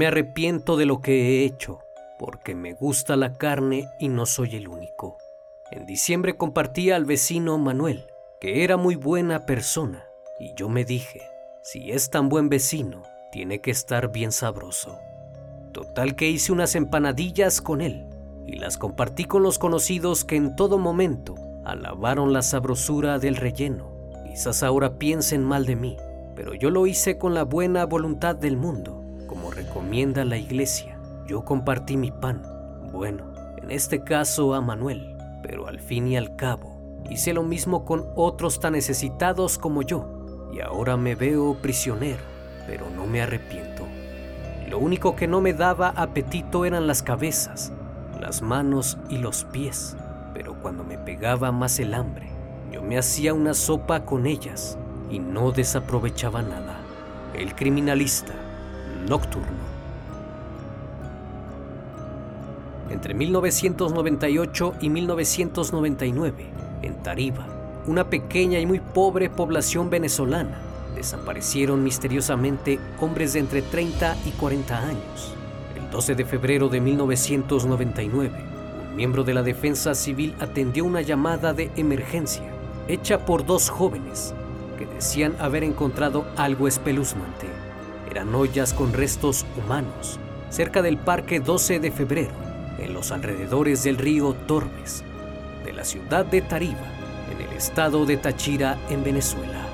Me arrepiento de lo que he hecho, porque me gusta la carne y no soy el único. En diciembre compartí al vecino Manuel, que era muy buena persona, y yo me dije, si es tan buen vecino, tiene que estar bien sabroso. Total que hice unas empanadillas con él y las compartí con los conocidos que en todo momento alabaron la sabrosura del relleno. Quizás ahora piensen mal de mí, pero yo lo hice con la buena voluntad del mundo como recomienda la iglesia, yo compartí mi pan, bueno, en este caso a Manuel, pero al fin y al cabo, hice lo mismo con otros tan necesitados como yo, y ahora me veo prisionero, pero no me arrepiento. Lo único que no me daba apetito eran las cabezas, las manos y los pies, pero cuando me pegaba más el hambre, yo me hacía una sopa con ellas y no desaprovechaba nada. El criminalista nocturno. Entre 1998 y 1999, en Tariba, una pequeña y muy pobre población venezolana, desaparecieron misteriosamente hombres de entre 30 y 40 años. El 12 de febrero de 1999, un miembro de la Defensa Civil atendió una llamada de emergencia hecha por dos jóvenes que decían haber encontrado algo espeluznante eran ollas con restos humanos cerca del Parque 12 de Febrero, en los alrededores del río Torbes, de la ciudad de Tariba, en el estado de Táchira, en Venezuela.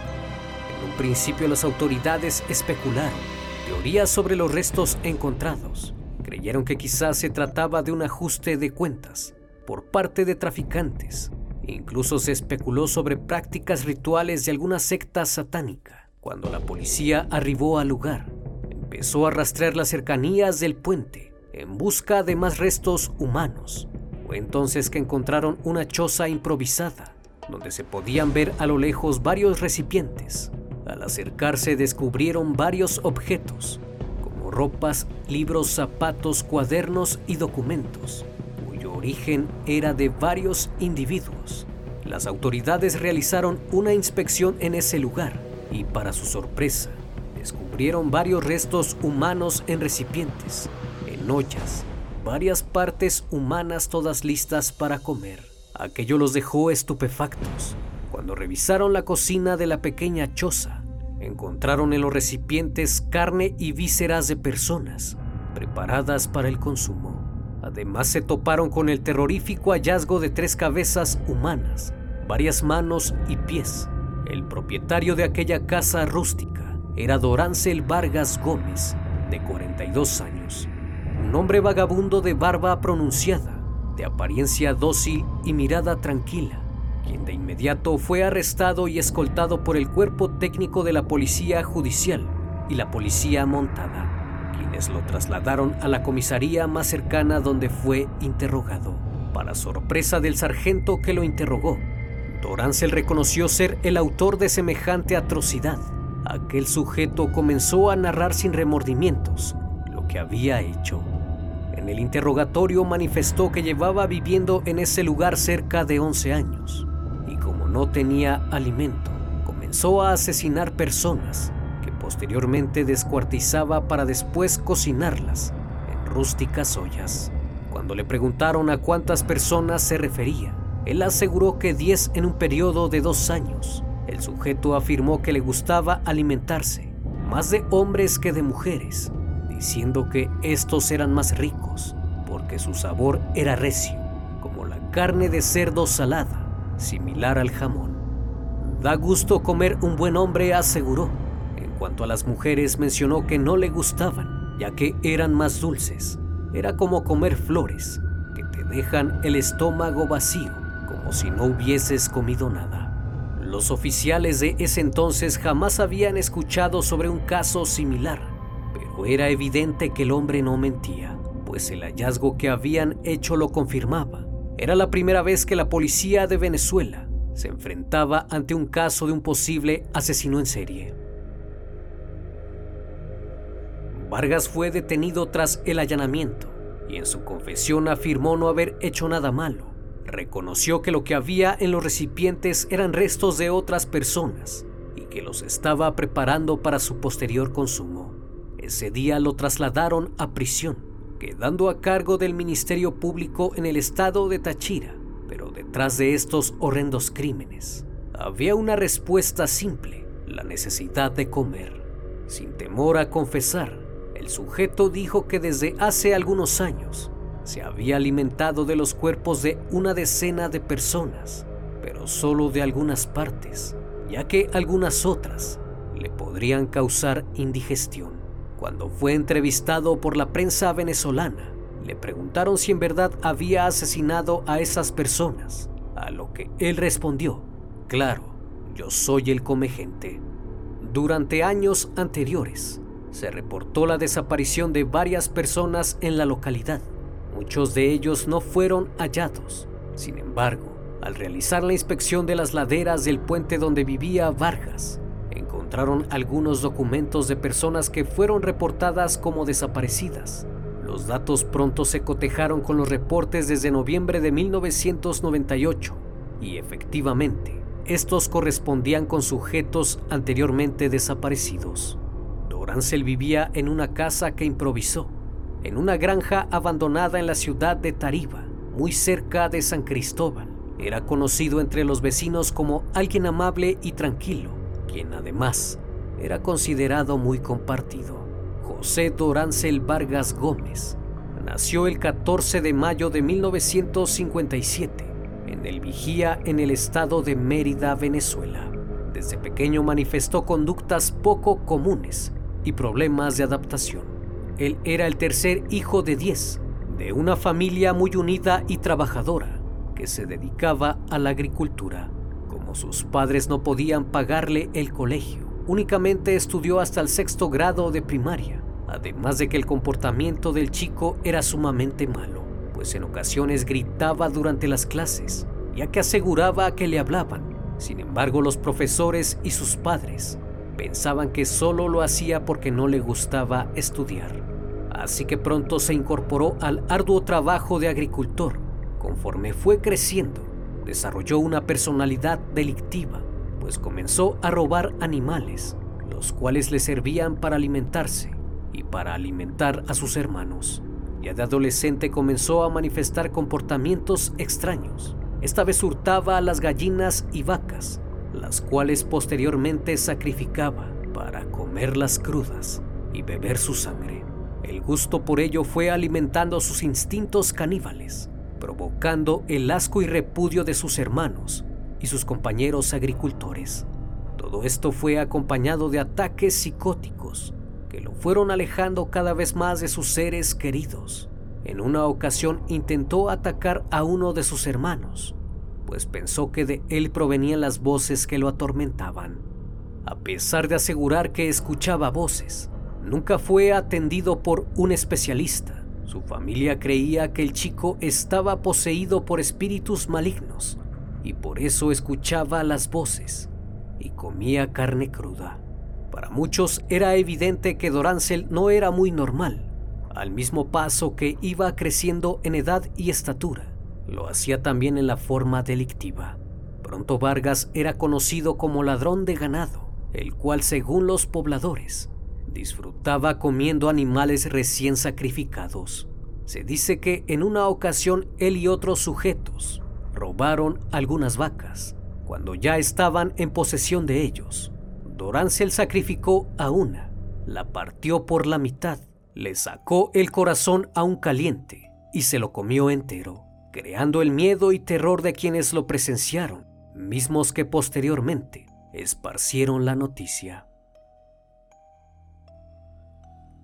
En un principio las autoridades especularon teorías sobre los restos encontrados. Creyeron que quizás se trataba de un ajuste de cuentas por parte de traficantes. Incluso se especuló sobre prácticas rituales de alguna secta satánica. Cuando la policía arribó al lugar, empezó a rastrear las cercanías del puente en busca de más restos humanos. Fue entonces que encontraron una choza improvisada, donde se podían ver a lo lejos varios recipientes. Al acercarse descubrieron varios objetos, como ropas, libros, zapatos, cuadernos y documentos, cuyo origen era de varios individuos. Las autoridades realizaron una inspección en ese lugar y para su sorpresa, descubrieron varios restos humanos en recipientes, en ollas, varias partes humanas todas listas para comer. Aquello los dejó estupefactos. Cuando revisaron la cocina de la pequeña choza, encontraron en los recipientes carne y vísceras de personas preparadas para el consumo. Además se toparon con el terrorífico hallazgo de tres cabezas humanas, varias manos y pies, el propietario de aquella casa rústica era Dorancel Vargas Gómez, de 42 años, un hombre vagabundo de barba pronunciada, de apariencia dócil y mirada tranquila, quien de inmediato fue arrestado y escoltado por el cuerpo técnico de la policía judicial y la policía montada, quienes lo trasladaron a la comisaría más cercana donde fue interrogado. Para sorpresa del sargento que lo interrogó, Dorancel reconoció ser el autor de semejante atrocidad. Aquel sujeto comenzó a narrar sin remordimientos lo que había hecho. En el interrogatorio manifestó que llevaba viviendo en ese lugar cerca de 11 años y como no tenía alimento, comenzó a asesinar personas que posteriormente descuartizaba para después cocinarlas en rústicas ollas. Cuando le preguntaron a cuántas personas se refería, él aseguró que 10 en un periodo de dos años. El sujeto afirmó que le gustaba alimentarse más de hombres que de mujeres, diciendo que estos eran más ricos porque su sabor era recio, como la carne de cerdo salada, similar al jamón. Da gusto comer un buen hombre, aseguró. En cuanto a las mujeres, mencionó que no le gustaban, ya que eran más dulces. Era como comer flores, que te dejan el estómago vacío, como si no hubieses comido nada. Los oficiales de ese entonces jamás habían escuchado sobre un caso similar, pero era evidente que el hombre no mentía, pues el hallazgo que habían hecho lo confirmaba. Era la primera vez que la policía de Venezuela se enfrentaba ante un caso de un posible asesino en serie. Vargas fue detenido tras el allanamiento y en su confesión afirmó no haber hecho nada malo reconoció que lo que había en los recipientes eran restos de otras personas y que los estaba preparando para su posterior consumo. Ese día lo trasladaron a prisión, quedando a cargo del Ministerio Público en el estado de Táchira. Pero detrás de estos horrendos crímenes había una respuesta simple, la necesidad de comer. Sin temor a confesar, el sujeto dijo que desde hace algunos años se había alimentado de los cuerpos de una decena de personas, pero solo de algunas partes, ya que algunas otras le podrían causar indigestión. Cuando fue entrevistado por la prensa venezolana, le preguntaron si en verdad había asesinado a esas personas, a lo que él respondió, claro, yo soy el comegente. Durante años anteriores, se reportó la desaparición de varias personas en la localidad, Muchos de ellos no fueron hallados. Sin embargo, al realizar la inspección de las laderas del puente donde vivía Vargas, encontraron algunos documentos de personas que fueron reportadas como desaparecidas. Los datos pronto se cotejaron con los reportes desde noviembre de 1998 y efectivamente, estos correspondían con sujetos anteriormente desaparecidos. Dorancel vivía en una casa que improvisó en una granja abandonada en la ciudad de Tariba, muy cerca de San Cristóbal. Era conocido entre los vecinos como alguien amable y tranquilo, quien además era considerado muy compartido. José Dorancel Vargas Gómez nació el 14 de mayo de 1957 en el Vigía en el estado de Mérida, Venezuela. Desde pequeño manifestó conductas poco comunes y problemas de adaptación. Él era el tercer hijo de diez, de una familia muy unida y trabajadora, que se dedicaba a la agricultura. Como sus padres no podían pagarle el colegio, únicamente estudió hasta el sexto grado de primaria, además de que el comportamiento del chico era sumamente malo, pues en ocasiones gritaba durante las clases, ya que aseguraba que le hablaban. Sin embargo, los profesores y sus padres pensaban que solo lo hacía porque no le gustaba estudiar. Así que pronto se incorporó al arduo trabajo de agricultor. Conforme fue creciendo, desarrolló una personalidad delictiva, pues comenzó a robar animales, los cuales le servían para alimentarse y para alimentar a sus hermanos. Ya de adolescente comenzó a manifestar comportamientos extraños. Esta vez hurtaba a las gallinas y vacas, las cuales posteriormente sacrificaba para comerlas crudas y beber su sangre. El gusto por ello fue alimentando sus instintos caníbales, provocando el asco y repudio de sus hermanos y sus compañeros agricultores. Todo esto fue acompañado de ataques psicóticos que lo fueron alejando cada vez más de sus seres queridos. En una ocasión intentó atacar a uno de sus hermanos, pues pensó que de él provenían las voces que lo atormentaban. A pesar de asegurar que escuchaba voces, nunca fue atendido por un especialista. Su familia creía que el chico estaba poseído por espíritus malignos y por eso escuchaba las voces y comía carne cruda. Para muchos era evidente que Dorancel no era muy normal, al mismo paso que iba creciendo en edad y estatura lo hacía también en la forma delictiva. Pronto Vargas era conocido como ladrón de ganado, el cual según los pobladores disfrutaba comiendo animales recién sacrificados. Se dice que en una ocasión él y otros sujetos robaron algunas vacas. Cuando ya estaban en posesión de ellos, Dorancel sacrificó a una la partió por la mitad, le sacó el corazón a un caliente y se lo comió entero, creando el miedo y terror de quienes lo presenciaron, mismos que posteriormente esparcieron la noticia.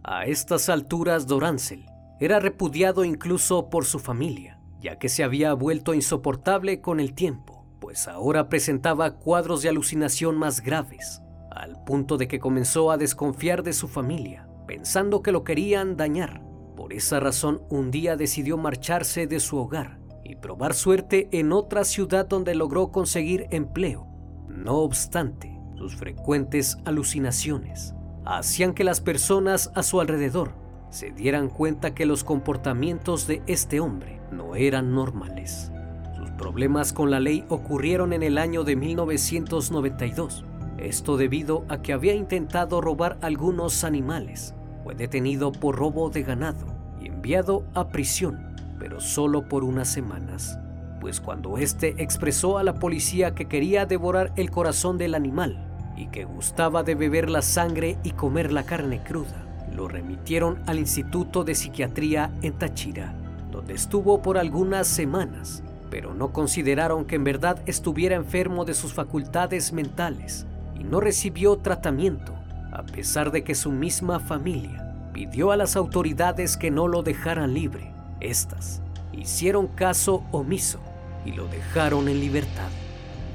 A estas alturas Dorancel era repudiado incluso por su familia, ya que se había vuelto insoportable con el tiempo, pues ahora presentaba cuadros de alucinación más graves, al punto de que comenzó a desconfiar de su familia, pensando que lo querían dañar. Por esa razón, un día decidió marcharse de su hogar y probar suerte en otra ciudad donde logró conseguir empleo. No obstante, sus frecuentes alucinaciones hacían que las personas a su alrededor se dieran cuenta que los comportamientos de este hombre no eran normales. Sus problemas con la ley ocurrieron en el año de 1992. Esto debido a que había intentado robar algunos animales. Fue detenido por robo de ganado y enviado a prisión, pero solo por unas semanas. Pues cuando éste expresó a la policía que quería devorar el corazón del animal, y que gustaba de beber la sangre y comer la carne cruda. Lo remitieron al Instituto de Psiquiatría en Táchira, donde estuvo por algunas semanas, pero no consideraron que en verdad estuviera enfermo de sus facultades mentales y no recibió tratamiento, a pesar de que su misma familia pidió a las autoridades que no lo dejaran libre. Estas hicieron caso omiso y lo dejaron en libertad.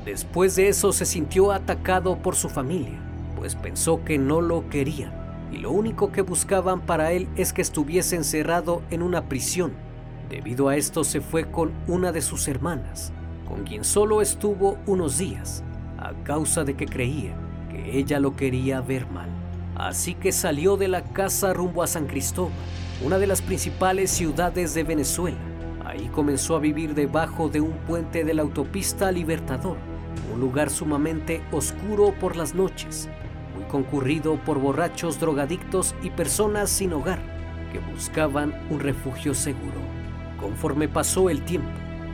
Después de eso se sintió atacado por su familia, pues pensó que no lo querían y lo único que buscaban para él es que estuviese encerrado en una prisión. Debido a esto se fue con una de sus hermanas, con quien solo estuvo unos días, a causa de que creía que ella lo quería ver mal. Así que salió de la casa rumbo a San Cristóbal, una de las principales ciudades de Venezuela. Ahí comenzó a vivir debajo de un puente de la autopista Libertador un lugar sumamente oscuro por las noches, muy concurrido por borrachos drogadictos y personas sin hogar que buscaban un refugio seguro. Conforme pasó el tiempo,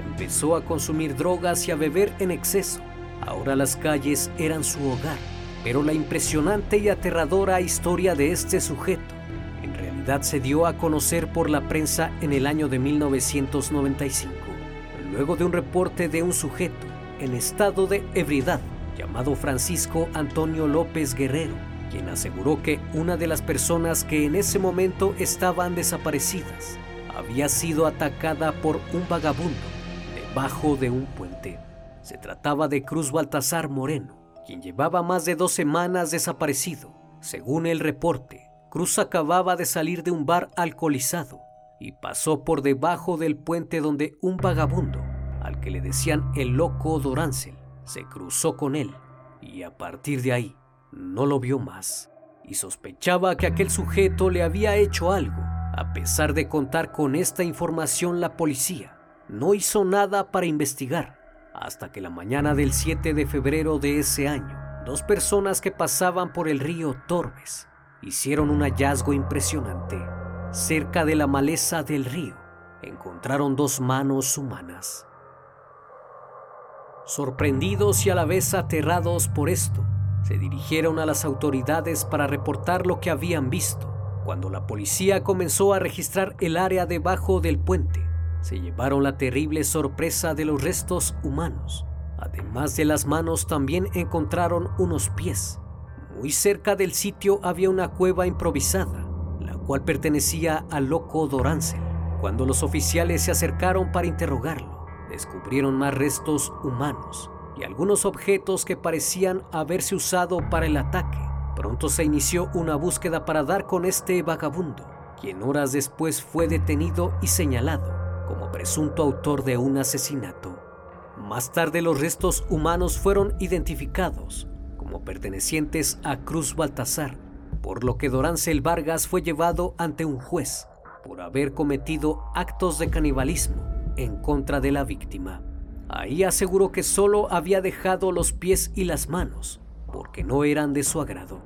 empezó a consumir drogas y a beber en exceso. Ahora las calles eran su hogar, pero la impresionante y aterradora historia de este sujeto en realidad se dio a conocer por la prensa en el año de 1995, luego de un reporte de un sujeto en estado de ebriedad llamado Francisco Antonio López Guerrero, quien aseguró que una de las personas que en ese momento estaban desaparecidas había sido atacada por un vagabundo debajo de un puente. Se trataba de Cruz Baltasar Moreno, quien llevaba más de dos semanas desaparecido. Según el reporte, Cruz acababa de salir de un bar alcoholizado y pasó por debajo del puente donde un vagabundo al que le decían el loco Dorancel, se cruzó con él y a partir de ahí no lo vio más y sospechaba que aquel sujeto le había hecho algo. A pesar de contar con esta información, la policía no hizo nada para investigar hasta que la mañana del 7 de febrero de ese año, dos personas que pasaban por el río Torbes hicieron un hallazgo impresionante. Cerca de la maleza del río encontraron dos manos humanas. Sorprendidos y a la vez aterrados por esto, se dirigieron a las autoridades para reportar lo que habían visto. Cuando la policía comenzó a registrar el área debajo del puente, se llevaron la terrible sorpresa de los restos humanos. Además de las manos también encontraron unos pies. Muy cerca del sitio había una cueva improvisada, la cual pertenecía al loco Dorancel. Cuando los oficiales se acercaron para interrogarlo, descubrieron más restos humanos y algunos objetos que parecían haberse usado para el ataque. Pronto se inició una búsqueda para dar con este vagabundo, quien horas después fue detenido y señalado como presunto autor de un asesinato. Más tarde los restos humanos fueron identificados como pertenecientes a Cruz Baltasar, por lo que Dorancel Vargas fue llevado ante un juez por haber cometido actos de canibalismo en contra de la víctima. Ahí aseguró que solo había dejado los pies y las manos, porque no eran de su agrado.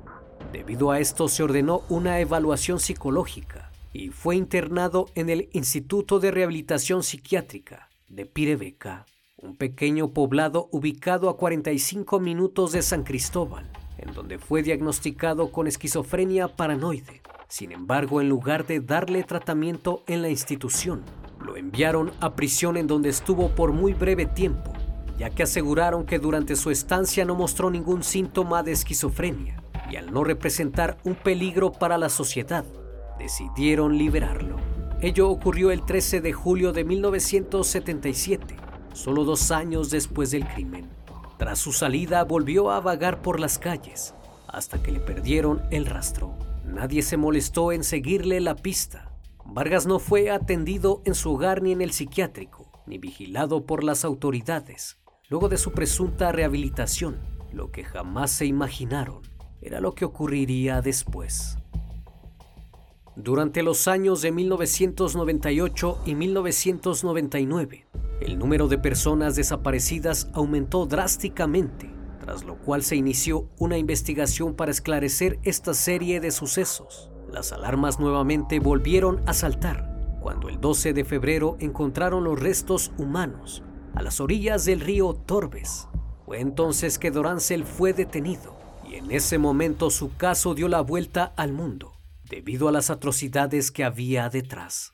Debido a esto se ordenó una evaluación psicológica y fue internado en el Instituto de Rehabilitación Psiquiátrica de Pirebeca, un pequeño poblado ubicado a 45 minutos de San Cristóbal. en donde fue diagnosticado con esquizofrenia paranoide. Sin embargo, en lugar de darle tratamiento en la institución, lo enviaron a prisión en donde estuvo por muy breve tiempo, ya que aseguraron que durante su estancia no mostró ningún síntoma de esquizofrenia y al no representar un peligro para la sociedad, decidieron liberarlo. Ello ocurrió el 13 de julio de 1977, solo dos años después del crimen. Tras su salida volvió a vagar por las calles, hasta que le perdieron el rastro. Nadie se molestó en seguirle la pista. Vargas no fue atendido en su hogar ni en el psiquiátrico, ni vigilado por las autoridades. Luego de su presunta rehabilitación, lo que jamás se imaginaron era lo que ocurriría después. Durante los años de 1998 y 1999, el número de personas desaparecidas aumentó drásticamente, tras lo cual se inició una investigación para esclarecer esta serie de sucesos. Las alarmas nuevamente volvieron a saltar cuando el 12 de febrero encontraron los restos humanos a las orillas del río Torbes. Fue entonces que Dorancel fue detenido y en ese momento su caso dio la vuelta al mundo debido a las atrocidades que había detrás.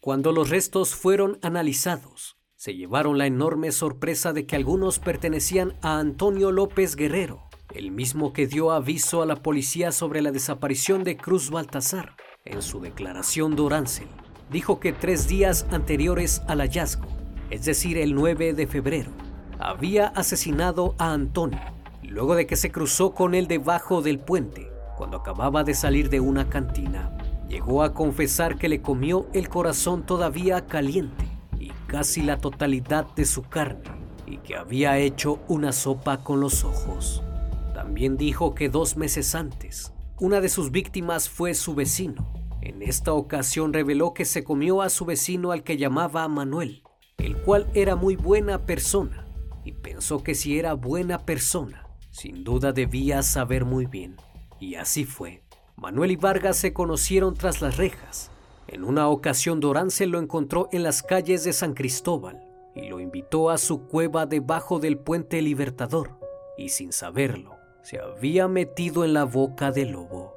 Cuando los restos fueron analizados, se llevaron la enorme sorpresa de que algunos pertenecían a Antonio López Guerrero, el mismo que dio aviso a la policía sobre la desaparición de Cruz Baltasar. En su declaración, Dorancel dijo que tres días anteriores al hallazgo, es decir, el 9 de febrero, había asesinado a Antonio, luego de que se cruzó con él debajo del puente cuando acababa de salir de una cantina. Llegó a confesar que le comió el corazón todavía caliente y casi la totalidad de su carne y que había hecho una sopa con los ojos. También dijo que dos meses antes, una de sus víctimas fue su vecino. En esta ocasión reveló que se comió a su vecino al que llamaba Manuel, el cual era muy buena persona, y pensó que si era buena persona, sin duda debía saber muy bien y así fue. Manuel y Vargas se conocieron tras las rejas. En una ocasión Dorán se lo encontró en las calles de San Cristóbal y lo invitó a su cueva debajo del puente Libertador y sin saberlo se había metido en la boca del lobo.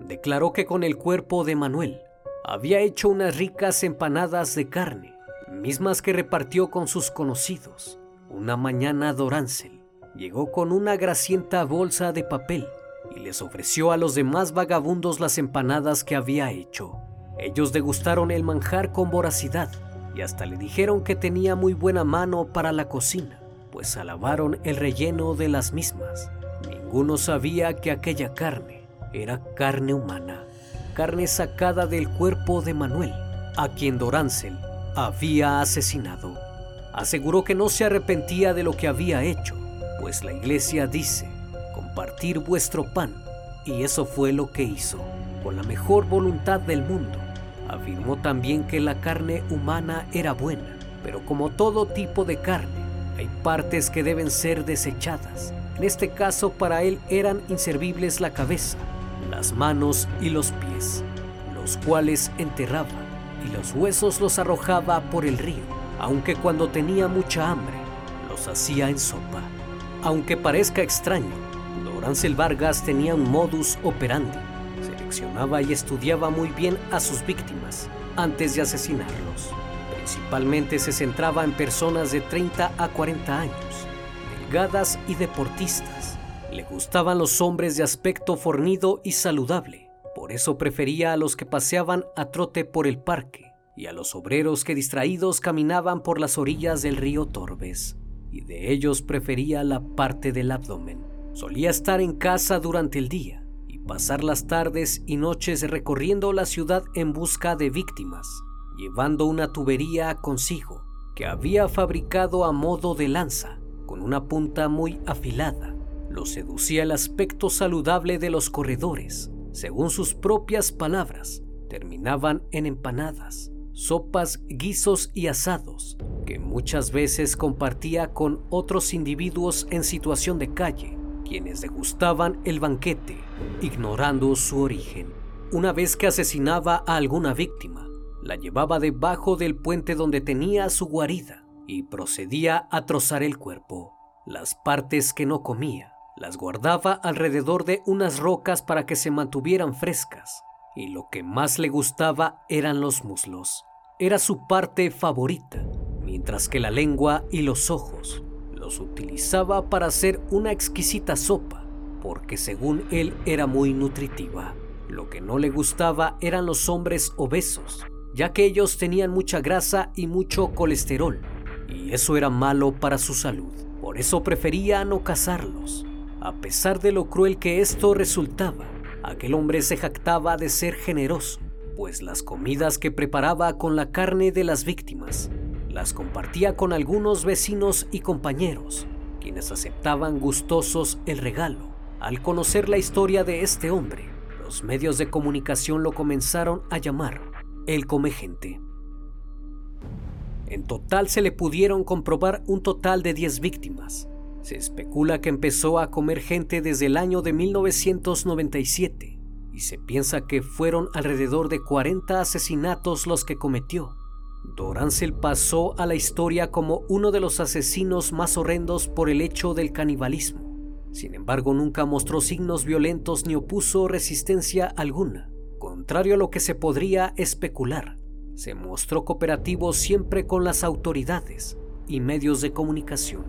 Declaró que con el cuerpo de Manuel había hecho unas ricas empanadas de carne, mismas que repartió con sus conocidos. Una mañana Dorancel llegó con una grasienta bolsa de papel y les ofreció a los demás vagabundos las empanadas que había hecho. Ellos degustaron el manjar con voracidad y hasta le dijeron que tenía muy buena mano para la cocina, pues alabaron el relleno de las mismas. Ninguno sabía que aquella carne era carne humana, carne sacada del cuerpo de Manuel, a quien Dorancel había asesinado. Aseguró que no se arrepentía de lo que había hecho, pues la iglesia dice compartir vuestro pan. Y eso fue lo que hizo, con la mejor voluntad del mundo. Afirmó también que la carne humana era buena, pero como todo tipo de carne, hay partes que deben ser desechadas. En este caso para él eran inservibles la cabeza, las manos y los pies, los cuales enterraba y los huesos los arrojaba por el río, aunque cuando tenía mucha hambre los hacía en sopa. Aunque parezca extraño, Ansel Vargas tenía un modus operandi. Seleccionaba y estudiaba muy bien a sus víctimas antes de asesinarlos. Principalmente se centraba en personas de 30 a 40 años, delgadas y deportistas. Le gustaban los hombres de aspecto fornido y saludable. Por eso prefería a los que paseaban a trote por el parque y a los obreros que distraídos caminaban por las orillas del río Torbes. Y de ellos prefería la parte del abdomen. Solía estar en casa durante el día y pasar las tardes y noches recorriendo la ciudad en busca de víctimas, llevando una tubería consigo que había fabricado a modo de lanza, con una punta muy afilada. Lo seducía el aspecto saludable de los corredores. Según sus propias palabras, terminaban en empanadas, sopas, guisos y asados, que muchas veces compartía con otros individuos en situación de calle quienes degustaban el banquete, ignorando su origen. Una vez que asesinaba a alguna víctima, la llevaba debajo del puente donde tenía su guarida y procedía a trozar el cuerpo. Las partes que no comía Las guardaba alrededor de unas rocas para que se mantuvieran frescas, y lo que más le gustaba eran los muslos. Era su parte favorita, mientras que la lengua y los ojos los utilizaba para hacer una exquisita sopa, porque según él era muy nutritiva. Lo que no le gustaba eran los hombres obesos, ya que ellos tenían mucha grasa y mucho colesterol, y eso era malo para su salud. Por eso prefería no cazarlos. A pesar de lo cruel que esto resultaba, aquel hombre se jactaba de ser generoso, pues las comidas que preparaba con la carne de las víctimas las compartía con algunos vecinos y compañeros, quienes aceptaban gustosos el regalo. Al conocer la historia de este hombre, los medios de comunicación lo comenzaron a llamar el come gente. En total se le pudieron comprobar un total de 10 víctimas. Se especula que empezó a comer gente desde el año de 1997 y se piensa que fueron alrededor de 40 asesinatos los que cometió Dorancel pasó a la historia como uno de los asesinos más horrendos por el hecho del canibalismo. Sin embargo, nunca mostró signos violentos ni opuso resistencia alguna, contrario a lo que se podría especular. Se mostró cooperativo siempre con las autoridades y medios de comunicación,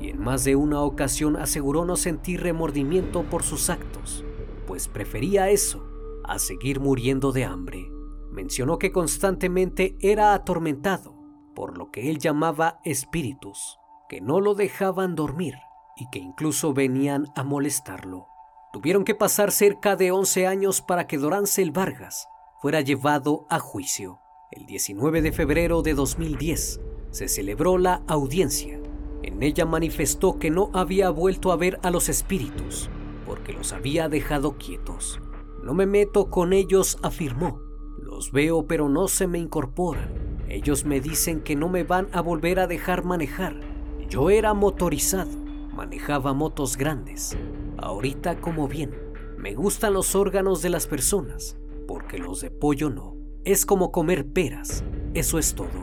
y en más de una ocasión aseguró no sentir remordimiento por sus actos, pues prefería eso a seguir muriendo de hambre mencionó que constantemente era atormentado por lo que él llamaba espíritus, que no lo dejaban dormir y que incluso venían a molestarlo. Tuvieron que pasar cerca de 11 años para que Dorancel Vargas fuera llevado a juicio. El 19 de febrero de 2010 se celebró la audiencia. En ella manifestó que no había vuelto a ver a los espíritus porque los había dejado quietos. No me meto con ellos, afirmó, los veo pero no se me incorporan. Ellos me dicen que no me van a volver a dejar manejar. Yo era motorizado, manejaba motos grandes. Ahorita como bien, me gustan los órganos de las personas, porque los de pollo no. Es como comer peras, eso es todo.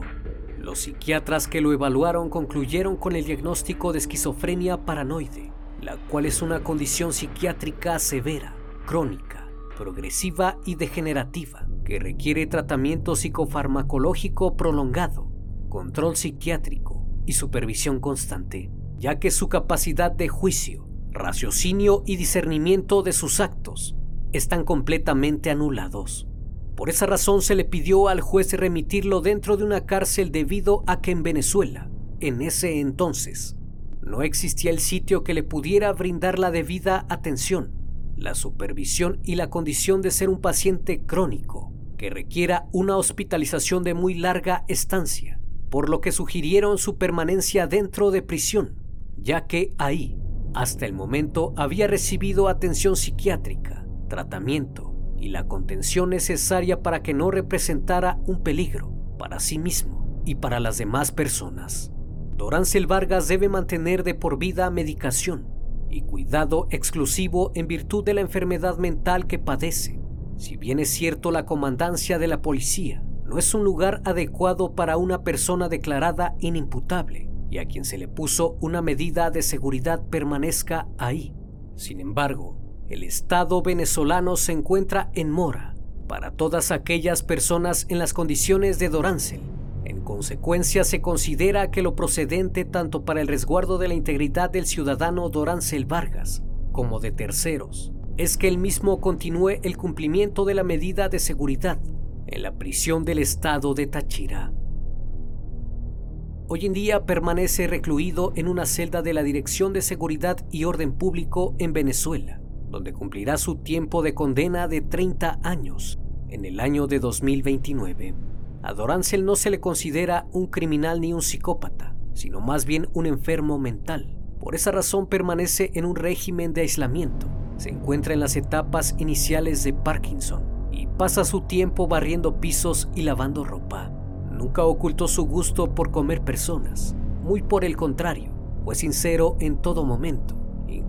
Los psiquiatras que lo evaluaron concluyeron con el diagnóstico de esquizofrenia paranoide, la cual es una condición psiquiátrica severa, crónica, progresiva y degenerativa que requiere tratamiento psicofarmacológico prolongado, control psiquiátrico y supervisión constante, ya que su capacidad de juicio, raciocinio y discernimiento de sus actos están completamente anulados. Por esa razón se le pidió al juez remitirlo dentro de una cárcel debido a que en Venezuela, en ese entonces, no existía el sitio que le pudiera brindar la debida atención, la supervisión y la condición de ser un paciente crónico que requiera una hospitalización de muy larga estancia, por lo que sugirieron su permanencia dentro de prisión, ya que ahí, hasta el momento, había recibido atención psiquiátrica, tratamiento y la contención necesaria para que no representara un peligro para sí mismo y para las demás personas. Dorancel Vargas debe mantener de por vida medicación y cuidado exclusivo en virtud de la enfermedad mental que padece si bien es cierto la comandancia de la policía no es un lugar adecuado para una persona declarada inimputable y a quien se le puso una medida de seguridad permanezca ahí. Sin embargo, el Estado venezolano se encuentra en mora para todas aquellas personas en las condiciones de Dorancel. En consecuencia, se considera que lo procedente tanto para el resguardo de la integridad del ciudadano Dorancel Vargas como de terceros es que él mismo continúe el cumplimiento de la medida de seguridad en la prisión del estado de Táchira. Hoy en día permanece recluido en una celda de la Dirección de Seguridad y Orden Público en Venezuela, donde cumplirá su tiempo de condena de 30 años en el año de 2029. A Dorancel no se le considera un criminal ni un psicópata, sino más bien un enfermo mental. Por esa razón permanece en un régimen de aislamiento se encuentra en las etapas iniciales de Parkinson y pasa su tiempo barriendo pisos y lavando ropa. Nunca ocultó su gusto por comer personas, muy por el contrario, fue sincero en todo momento,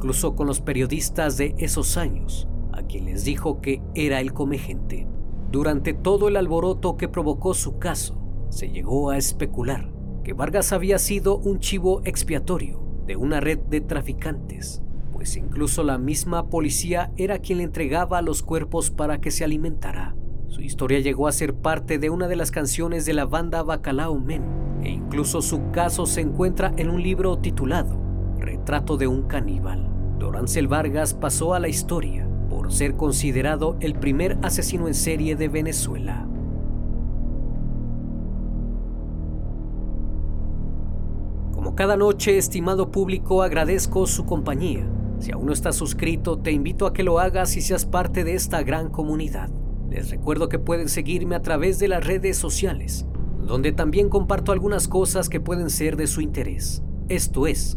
incluso con los periodistas de esos años, a quienes dijo que era el come gente. Durante todo el alboroto que provocó su caso, se llegó a especular que Vargas había sido un chivo expiatorio de una red de traficantes pues incluso la misma policía era quien le entregaba los cuerpos para que se alimentara. Su historia llegó a ser parte de una de las canciones de la banda Bacalao Men, e incluso su caso se encuentra en un libro titulado Retrato de un caníbal. Dorancel Vargas pasó a la historia por ser considerado el primer asesino en serie de Venezuela. Como cada noche, estimado público, agradezco su compañía. Si aún no estás suscrito, te invito a que lo hagas y seas parte de esta gran comunidad. Les recuerdo que pueden seguirme a través de las redes sociales, donde también comparto algunas cosas que pueden ser de su interés. Esto es